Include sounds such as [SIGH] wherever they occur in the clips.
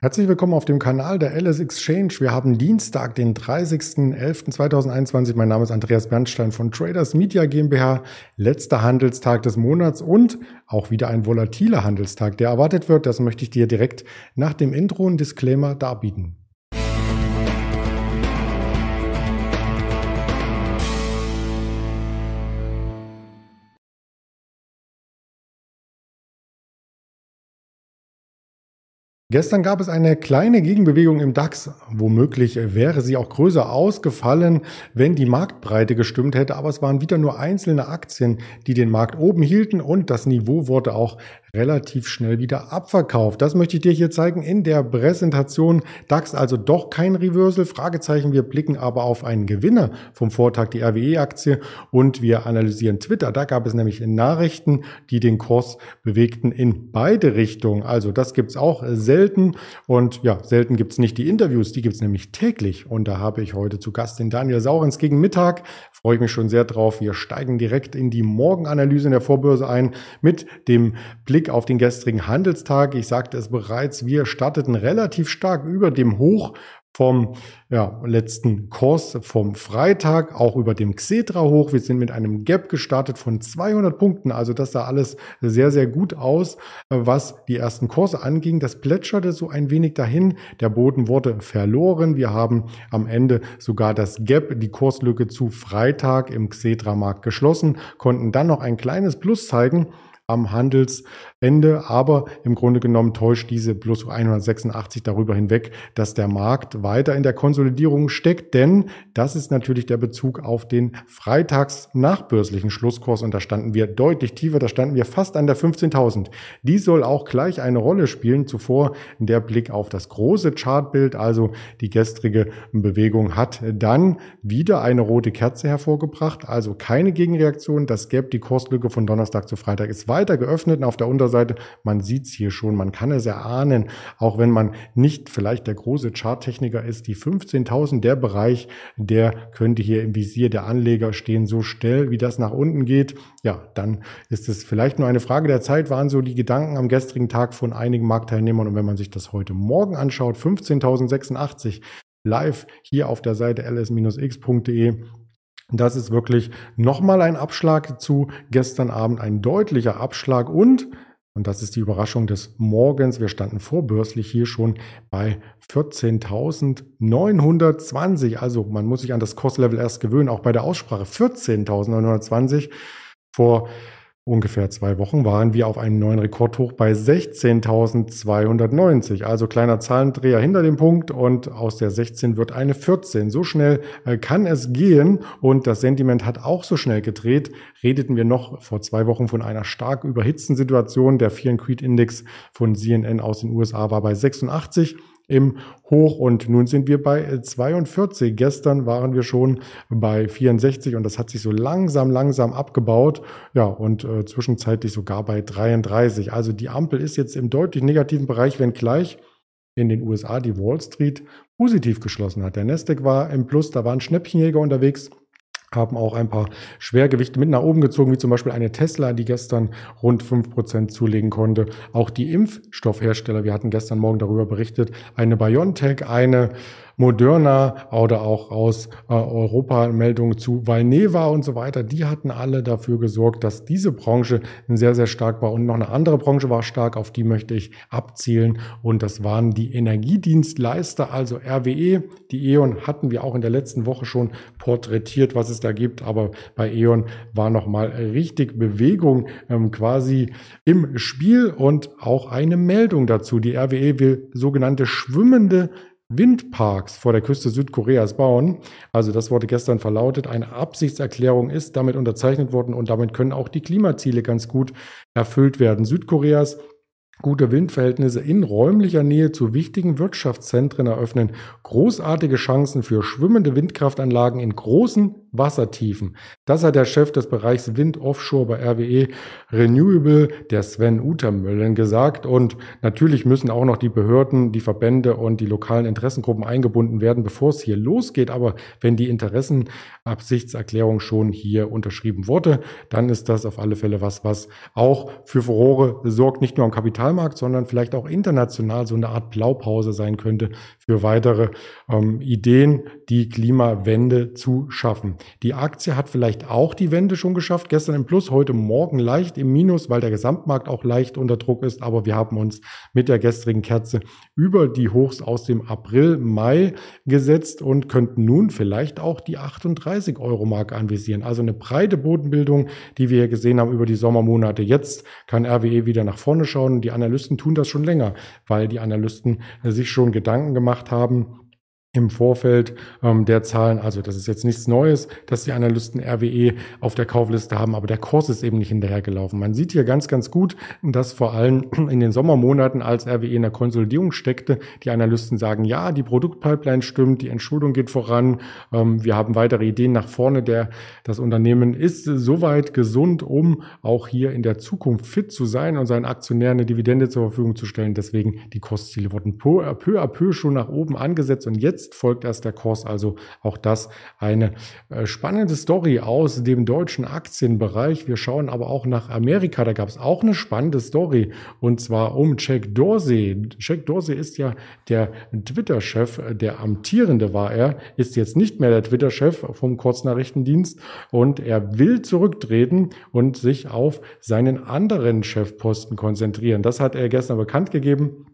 Herzlich willkommen auf dem Kanal der LS Exchange. Wir haben Dienstag, den 30.11.2021. Mein Name ist Andreas Bernstein von Traders Media GmbH. Letzter Handelstag des Monats und auch wieder ein volatiler Handelstag, der erwartet wird. Das möchte ich dir direkt nach dem Intro und Disclaimer darbieten. Gestern gab es eine kleine Gegenbewegung im DAX. Womöglich wäre sie auch größer ausgefallen, wenn die Marktbreite gestimmt hätte. Aber es waren wieder nur einzelne Aktien, die den Markt oben hielten und das Niveau wurde auch relativ schnell wieder abverkauft. Das möchte ich dir hier zeigen in der Präsentation. DAX also doch kein Reversal, Fragezeichen. Wir blicken aber auf einen Gewinner vom Vortag, die RWE-Aktie und wir analysieren Twitter. Da gab es nämlich Nachrichten, die den Kurs bewegten in beide Richtungen. Also das gibt's auch selten und ja, selten gibt's nicht die Interviews, die gibt's nämlich täglich und da habe ich heute zu Gast den Daniel Saurens gegen Mittag. Freue ich mich schon sehr drauf. Wir steigen direkt in die Morgenanalyse in der Vorbörse ein mit dem Blick auf den gestrigen Handelstag. Ich sagte es bereits, wir starteten relativ stark über dem Hoch vom ja, letzten Kurs vom Freitag, auch über dem Xetra hoch. Wir sind mit einem Gap gestartet von 200 Punkten. Also das sah alles sehr, sehr gut aus, was die ersten Kurse anging. Das plätscherte so ein wenig dahin. Der Boden wurde verloren. Wir haben am Ende sogar das Gap, die Kurslücke zu Freitag im Xetra-Markt geschlossen, konnten dann noch ein kleines Plus zeigen am Handelsende. Aber im Grunde genommen täuscht diese plus 186 darüber hinweg, dass der Markt weiter in der Konsolidierung steckt. Denn das ist natürlich der Bezug auf den freitags nachbörslichen Schlusskurs. Und da standen wir deutlich tiefer. Da standen wir fast an der 15.000. Die soll auch gleich eine Rolle spielen. Zuvor der Blick auf das große Chartbild. Also die gestrige Bewegung hat dann wieder eine rote Kerze hervorgebracht. Also keine Gegenreaktion. Das Gap, die Kurslücke von Donnerstag zu Freitag ist weiter geöffnet und auf der Unterseite, man sieht es hier schon, man kann es erahnen, auch wenn man nicht vielleicht der große Charttechniker ist, die 15.000, der Bereich, der könnte hier im Visier der Anleger stehen, so schnell wie das nach unten geht. Ja, dann ist es vielleicht nur eine Frage der Zeit, waren so die Gedanken am gestrigen Tag von einigen Marktteilnehmern. Und wenn man sich das heute Morgen anschaut, 15.086 live hier auf der Seite ls-x.de, das ist wirklich nochmal ein Abschlag zu gestern Abend, ein deutlicher Abschlag und und das ist die Überraschung des Morgens. Wir standen vorbörslich hier schon bei 14.920. Also man muss sich an das Kurslevel erst gewöhnen, auch bei der Aussprache 14.920 vor ungefähr zwei Wochen waren wir auf einem neuen Rekordhoch bei 16.290. Also kleiner Zahlendreher hinter dem Punkt und aus der 16 wird eine 14. So schnell äh, kann es gehen und das Sentiment hat auch so schnell gedreht. Redeten wir noch vor zwei Wochen von einer stark überhitzten Situation. Der Fear and Creed Index von CNN aus den USA war bei 86 im Hoch und nun sind wir bei 42. Gestern waren wir schon bei 64 und das hat sich so langsam, langsam abgebaut. Ja, und äh, zwischenzeitlich sogar bei 33. Also die Ampel ist jetzt im deutlich negativen Bereich, wenngleich in den USA die Wall Street positiv geschlossen hat. Der Nasdaq war im Plus, da waren Schnäppchenjäger unterwegs haben auch ein paar Schwergewichte mit nach oben gezogen, wie zum Beispiel eine Tesla, die gestern rund fünf Prozent zulegen konnte. Auch die Impfstoffhersteller, wir hatten gestern Morgen darüber berichtet, eine BioNTech, eine Moderna oder auch aus äh, Europa Meldungen zu Valneva und so weiter, die hatten alle dafür gesorgt, dass diese Branche sehr, sehr stark war. Und noch eine andere Branche war stark, auf die möchte ich abzielen. Und das waren die Energiedienstleister, also RWE. Die E.ON hatten wir auch in der letzten Woche schon porträtiert, was es da gibt. Aber bei E.ON war nochmal richtig Bewegung ähm, quasi im Spiel und auch eine Meldung dazu. Die RWE will sogenannte schwimmende Windparks vor der Küste Südkoreas bauen. Also das wurde gestern verlautet. Eine Absichtserklärung ist damit unterzeichnet worden und damit können auch die Klimaziele ganz gut erfüllt werden. Südkoreas Gute Windverhältnisse in räumlicher Nähe zu wichtigen Wirtschaftszentren eröffnen großartige Chancen für schwimmende Windkraftanlagen in großen Wassertiefen. Das hat der Chef des Bereichs Wind Offshore bei RWE Renewable, der Sven Utermöllen, gesagt. Und natürlich müssen auch noch die Behörden, die Verbände und die lokalen Interessengruppen eingebunden werden, bevor es hier losgeht. Aber wenn die Interessenabsichtserklärung schon hier unterschrieben wurde, dann ist das auf alle Fälle was, was auch für Furore sorgt, nicht nur am Kapitalmarkt, sondern vielleicht auch international so eine Art Blaupause sein könnte für weitere ähm, Ideen, die Klimawende zu schaffen. Die Aktie hat vielleicht auch die Wende schon geschafft. Gestern im Plus, heute Morgen leicht im Minus, weil der Gesamtmarkt auch leicht unter Druck ist. Aber wir haben uns mit der gestrigen Kerze über die Hochs aus dem April, Mai gesetzt und könnten nun vielleicht auch die 38 Euro Mark anvisieren. Also eine breite Bodenbildung, die wir hier gesehen haben über die Sommermonate. Jetzt kann RWE wieder nach vorne schauen. Die Analysten tun das schon länger, weil die Analysten sich schon Gedanken gemacht haben, im Vorfeld ähm, der Zahlen. Also das ist jetzt nichts Neues, dass die Analysten RWE auf der Kaufliste haben, aber der Kurs ist eben nicht hinterhergelaufen. Man sieht hier ganz, ganz gut, dass vor allem [CLEARS THROAT] in den Sommermonaten, als RWE in der Konsolidierung steckte, die Analysten sagen, ja, die Produktpipeline stimmt, die Entschuldung geht voran, ähm, wir haben weitere Ideen nach vorne. Der, das Unternehmen ist soweit gesund, um auch hier in der Zukunft fit zu sein und seinen Aktionären eine Dividende zur Verfügung zu stellen. Deswegen die Kursziele wurden peu à peu, à peu schon nach oben angesetzt und jetzt Jetzt folgt erst der Kurs. Also auch das eine äh, spannende Story aus dem deutschen Aktienbereich. Wir schauen aber auch nach Amerika. Da gab es auch eine spannende Story und zwar um Jack Dorsey. Jack Dorsey ist ja der Twitter-Chef, der amtierende war er, ist jetzt nicht mehr der Twitter-Chef vom Kurznachrichtendienst und er will zurücktreten und sich auf seinen anderen Chefposten konzentrieren. Das hat er gestern bekannt gegeben.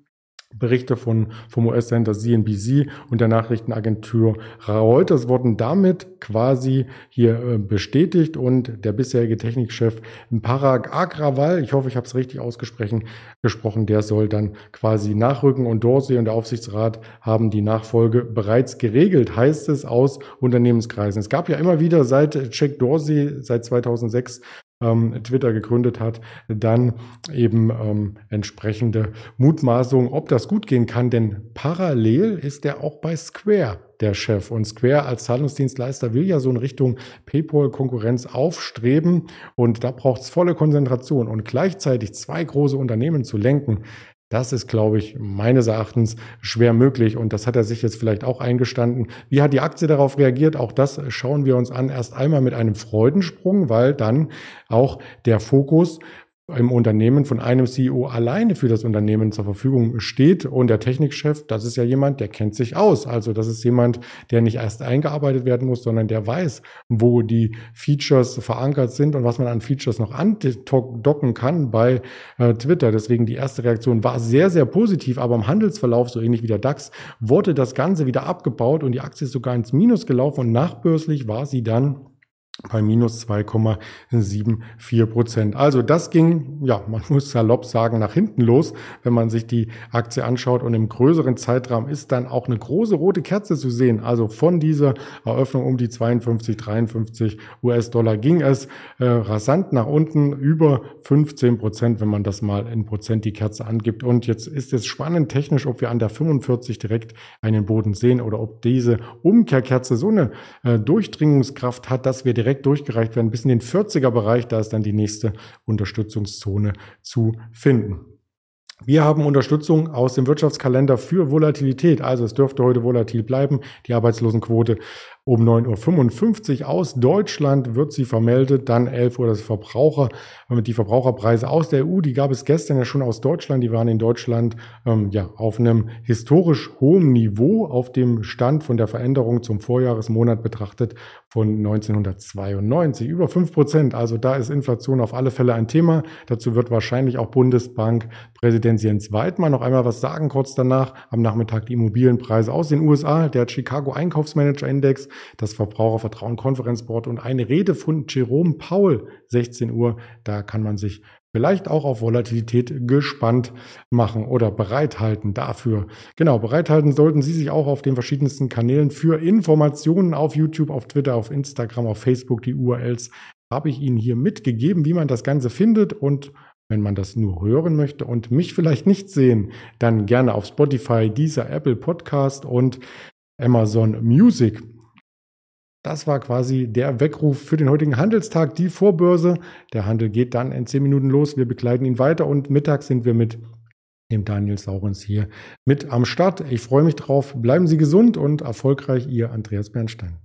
Berichte von, vom US-Sender CNBC und der Nachrichtenagentur Reuters wurden damit quasi hier äh, bestätigt und der bisherige Technikchef Parag Agrawal, ich hoffe, ich habe es richtig ausgesprochen, gesprochen, der soll dann quasi nachrücken und Dorsey und der Aufsichtsrat haben die Nachfolge bereits geregelt, heißt es aus Unternehmenskreisen. Es gab ja immer wieder seit Jack Dorsey seit 2006 ähm, Twitter gegründet hat, dann eben ähm, entsprechende Mutmaßungen, ob das gut gehen kann. Denn parallel ist er auch bei Square der Chef. Und Square als Zahlungsdienstleister will ja so in Richtung PayPal-Konkurrenz aufstreben. Und da braucht es volle Konzentration. Und gleichzeitig zwei große Unternehmen zu lenken, das ist, glaube ich, meines Erachtens schwer möglich und das hat er sich jetzt vielleicht auch eingestanden. Wie hat die Aktie darauf reagiert? Auch das schauen wir uns an. Erst einmal mit einem Freudensprung, weil dann auch der Fokus im Unternehmen von einem CEO alleine für das Unternehmen zur Verfügung steht. Und der Technikchef, das ist ja jemand, der kennt sich aus. Also das ist jemand, der nicht erst eingearbeitet werden muss, sondern der weiß, wo die Features verankert sind und was man an Features noch andocken kann bei äh, Twitter. Deswegen die erste Reaktion war sehr, sehr positiv, aber im Handelsverlauf, so ähnlich wie der DAX, wurde das Ganze wieder abgebaut und die Aktie ist sogar ins Minus gelaufen und nachbörslich war sie dann bei minus 2,74 Prozent. Also das ging, ja, man [LAUGHS] muss salopp sagen, nach hinten los, wenn man sich die Aktie anschaut. Und im größeren Zeitraum ist dann auch eine große rote Kerze zu sehen. Also von dieser Eröffnung um die 52, 53 US-Dollar ging es äh, rasant nach unten über 15 Prozent, wenn man das mal in Prozent die Kerze angibt. Und jetzt ist es spannend technisch, ob wir an der 45 direkt einen Boden sehen oder ob diese Umkehrkerze so eine äh, Durchdringungskraft hat, dass wir direkt direkt durchgereicht werden bis in den 40er Bereich. Da ist dann die nächste Unterstützungszone zu finden. Wir haben Unterstützung aus dem Wirtschaftskalender für Volatilität. Also es dürfte heute volatil bleiben. Die Arbeitslosenquote um 9.55 Uhr aus Deutschland wird sie vermeldet. Dann 11 Uhr das Verbraucher, die Verbraucherpreise aus der EU. Die gab es gestern ja schon aus Deutschland. Die waren in Deutschland ähm, ja auf einem historisch hohen Niveau, auf dem Stand von der Veränderung zum Vorjahresmonat betrachtet von 1992. Über 5 Prozent. Also da ist Inflation auf alle Fälle ein Thema. Dazu wird wahrscheinlich auch Bundesbankpräsident Jens Weidmann noch einmal was sagen. Kurz danach am Nachmittag die Immobilienpreise aus den USA. Der Chicago Einkaufsmanager Index das Verbrauchervertrauen Konferenzboard und eine Rede von Jerome Paul, 16 Uhr. Da kann man sich vielleicht auch auf Volatilität gespannt machen oder bereithalten dafür. Genau, bereithalten sollten Sie sich auch auf den verschiedensten Kanälen für Informationen auf YouTube, auf Twitter, auf Instagram, auf Facebook. Die URLs habe ich Ihnen hier mitgegeben, wie man das Ganze findet und wenn man das nur hören möchte und mich vielleicht nicht sehen, dann gerne auf Spotify, dieser Apple Podcast und Amazon Music. Das war quasi der Weckruf für den heutigen Handelstag, die Vorbörse. Der Handel geht dann in zehn Minuten los. Wir begleiten ihn weiter und mittags sind wir mit dem Daniel Saurens hier mit am Start. Ich freue mich drauf. Bleiben Sie gesund und erfolgreich, Ihr Andreas Bernstein.